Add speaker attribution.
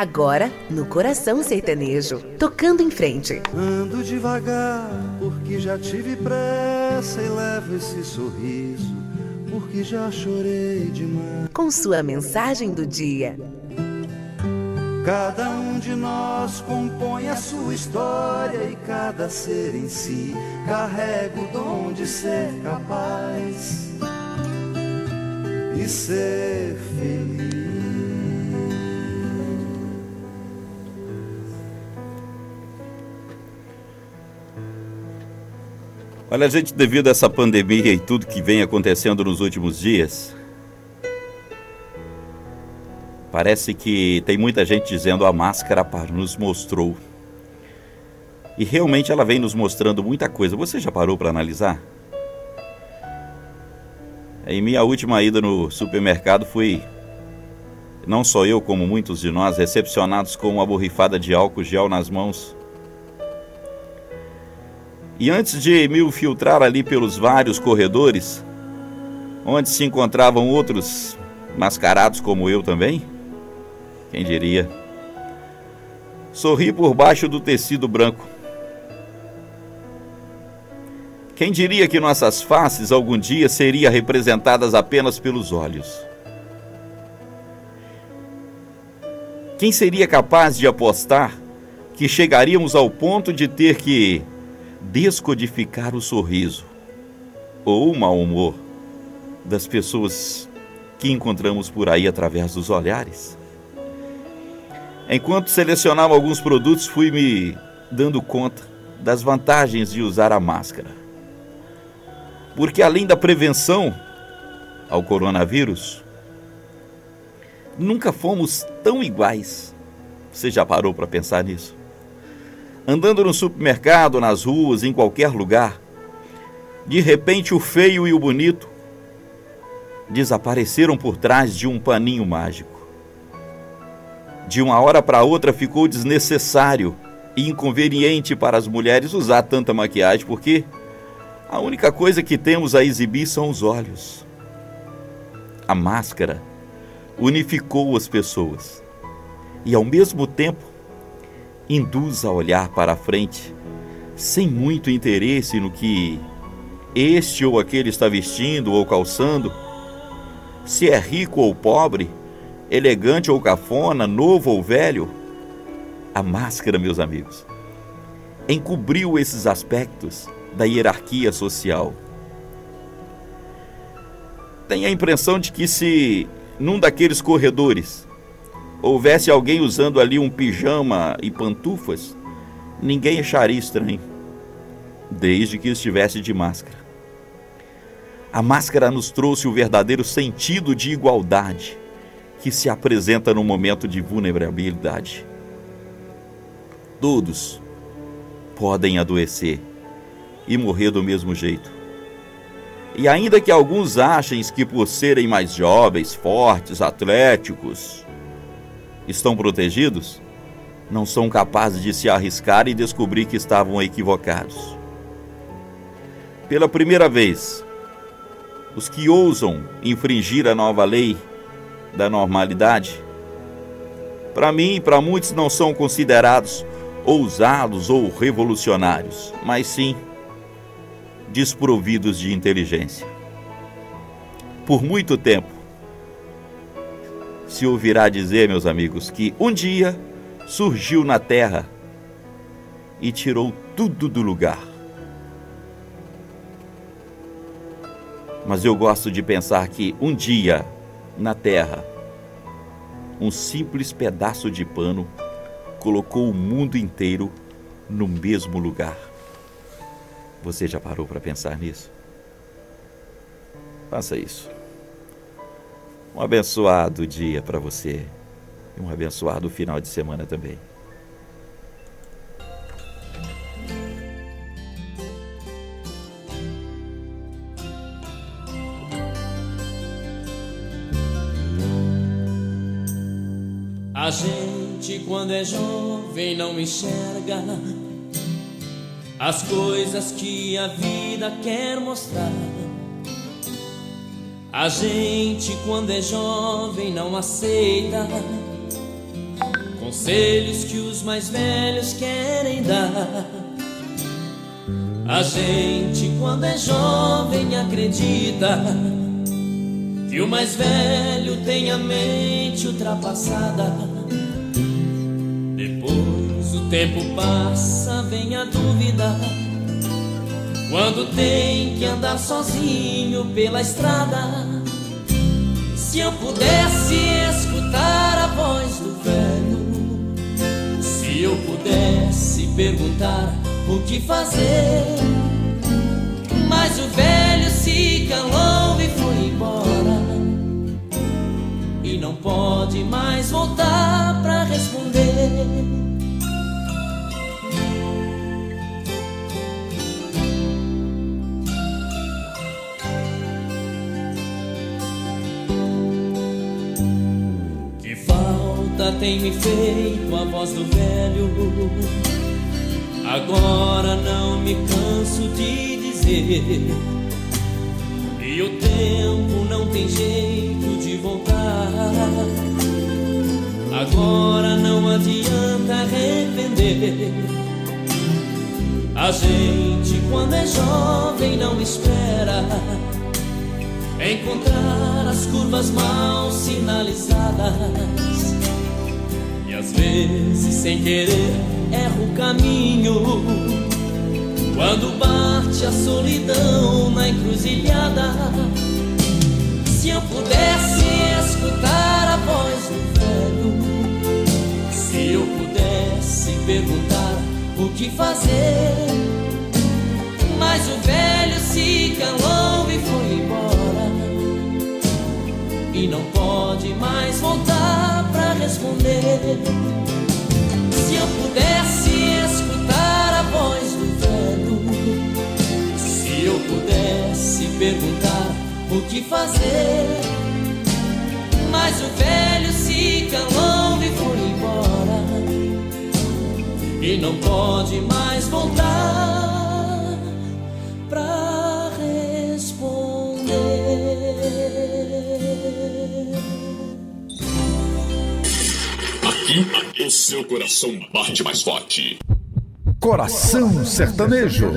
Speaker 1: Agora, no coração sertanejo, tocando em frente.
Speaker 2: Ando devagar, porque já tive pressa e levo esse sorriso, porque já chorei demais.
Speaker 1: Com sua mensagem do dia.
Speaker 2: Cada um de nós compõe a sua história e cada ser em si carrega o dom de ser capaz e ser feliz.
Speaker 3: Olha, gente, devido a essa pandemia e tudo que vem acontecendo nos últimos dias, parece que tem muita gente dizendo a máscara nos mostrou. E realmente ela vem nos mostrando muita coisa. Você já parou para analisar? Em minha última ida no supermercado fui, não só eu, como muitos de nós, recepcionados com uma borrifada de álcool gel nas mãos e antes de me filtrar ali pelos vários corredores, onde se encontravam outros mascarados como eu também, quem diria? Sorri por baixo do tecido branco. Quem diria que nossas faces algum dia seriam representadas apenas pelos olhos? Quem seria capaz de apostar que chegaríamos ao ponto de ter que descodificar o sorriso ou o mau humor das pessoas que encontramos por aí através dos olhares. Enquanto selecionava alguns produtos, fui me dando conta das vantagens de usar a máscara. Porque além da prevenção ao coronavírus, nunca fomos tão iguais. Você já parou para pensar nisso? Andando no supermercado, nas ruas, em qualquer lugar. De repente, o feio e o bonito desapareceram por trás de um paninho mágico. De uma hora para outra ficou desnecessário e inconveniente para as mulheres usar tanta maquiagem, porque a única coisa que temos a exibir são os olhos. A máscara unificou as pessoas e, ao mesmo tempo, induz a olhar para a frente, sem muito interesse no que este ou aquele está vestindo ou calçando, se é rico ou pobre, elegante ou cafona, novo ou velho. A máscara, meus amigos, encobriu esses aspectos da hierarquia social. Tenho a impressão de que se num daqueles corredores houvesse alguém usando ali um pijama e pantufas, ninguém acharia estranho, desde que estivesse de máscara. A máscara nos trouxe o verdadeiro sentido de igualdade que se apresenta no momento de vulnerabilidade. Todos podem adoecer e morrer do mesmo jeito. E ainda que alguns achem que por serem mais jovens, fortes, atléticos, estão protegidos, não são capazes de se arriscar e descobrir que estavam equivocados. Pela primeira vez, os que ousam infringir a nova lei da normalidade, para mim e para muitos não são considerados ousados ou revolucionários, mas sim desprovidos de inteligência. Por muito tempo, se ouvirá dizer, meus amigos, que um dia surgiu na terra e tirou tudo do lugar. Mas eu gosto de pensar que um dia, na terra, um simples pedaço de pano colocou o mundo inteiro no mesmo lugar. Você já parou para pensar nisso? Faça isso. Um abençoado dia para você e um abençoado final de semana também.
Speaker 4: A gente, quando é jovem, não enxerga as coisas que a vida quer mostrar. A gente, quando é jovem, não aceita conselhos que os mais velhos querem dar. A gente, quando é jovem, acredita que o mais velho tem a mente ultrapassada. Depois o tempo passa, vem a dúvida. Quando tem que andar sozinho pela estrada. Se eu pudesse escutar a voz do velho, se eu pudesse perguntar o que fazer, mas o velho se calou e foi embora e não pode mais voltar para responder. Tem me feito a voz do velho. Agora não me canso de dizer. E o tempo não tem jeito de voltar. Agora não adianta arrepender. A gente, quando é jovem, não espera encontrar as curvas mal sinalizadas às vezes, sem querer, erro o caminho. Quando bate a solidão na encruzilhada. Se eu pudesse escutar a voz do velho, se eu pudesse perguntar o que fazer. Mas o velho se calou e foi. E não pode mais voltar pra responder. Se eu pudesse escutar a voz do velho, se eu pudesse perguntar o que fazer, mas o velho se calou e foi embora, e não pode mais voltar pra
Speaker 5: seu coração bate mais forte.
Speaker 6: Coração Sertanejo.